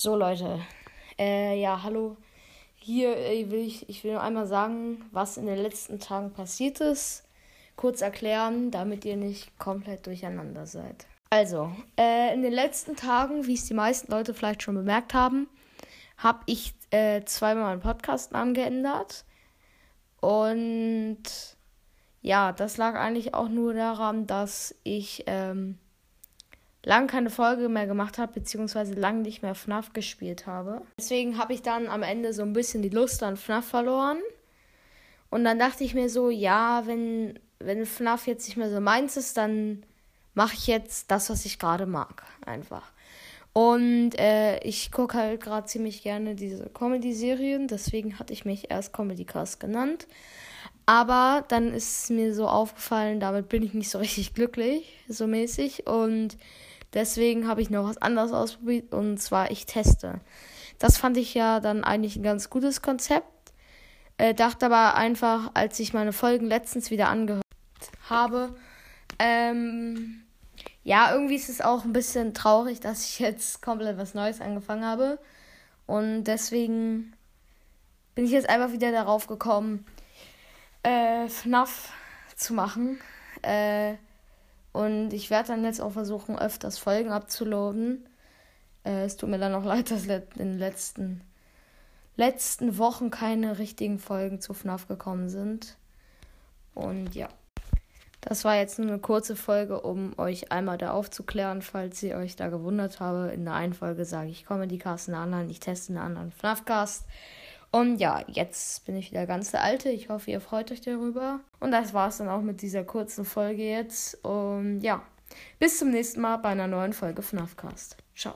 So Leute, äh, ja, hallo. Hier äh, will ich, ich will nur einmal sagen, was in den letzten Tagen passiert ist. Kurz erklären, damit ihr nicht komplett durcheinander seid. Also, äh, in den letzten Tagen, wie es die meisten Leute vielleicht schon bemerkt haben, habe ich äh, zweimal meinen Podcast angeändert. Und ja, das lag eigentlich auch nur daran, dass ich ähm, lang keine Folge mehr gemacht habe, beziehungsweise lang nicht mehr FNAF gespielt habe. Deswegen habe ich dann am Ende so ein bisschen die Lust an FNAF verloren. Und dann dachte ich mir so, ja, wenn, wenn FNAF jetzt nicht mehr so meins ist, dann mache ich jetzt das, was ich gerade mag. Einfach. Und äh, ich gucke halt gerade ziemlich gerne diese Comedy-Serien, deswegen hatte ich mich erst Comedy Cast genannt. Aber dann ist mir so aufgefallen, damit bin ich nicht so richtig glücklich, so mäßig. Und deswegen habe ich noch was anderes ausprobiert und zwar ich teste. Das fand ich ja dann eigentlich ein ganz gutes Konzept. Äh, dachte aber einfach, als ich meine Folgen letztens wieder angehört habe, ähm, ja, irgendwie ist es auch ein bisschen traurig, dass ich jetzt komplett was Neues angefangen habe. Und deswegen bin ich jetzt einfach wieder darauf gekommen, äh, FNAF zu machen. Äh, und ich werde dann jetzt auch versuchen, öfters Folgen abzuladen. Äh, es tut mir dann auch leid, dass in den letzten, letzten Wochen keine richtigen Folgen zu FNAF gekommen sind. Und ja. Das war jetzt nur eine kurze Folge, um euch einmal da aufzuklären, falls ihr euch da gewundert habe. In der einen Folge sage ich Comedy Cast, in der anderen ich teste in der anderen FNAF Cast. Und ja, jetzt bin ich wieder ganz der Alte. Ich hoffe, ihr freut euch darüber. Und das war es dann auch mit dieser kurzen Folge jetzt. Und ja, bis zum nächsten Mal bei einer neuen Folge FNAF Cast. Ciao.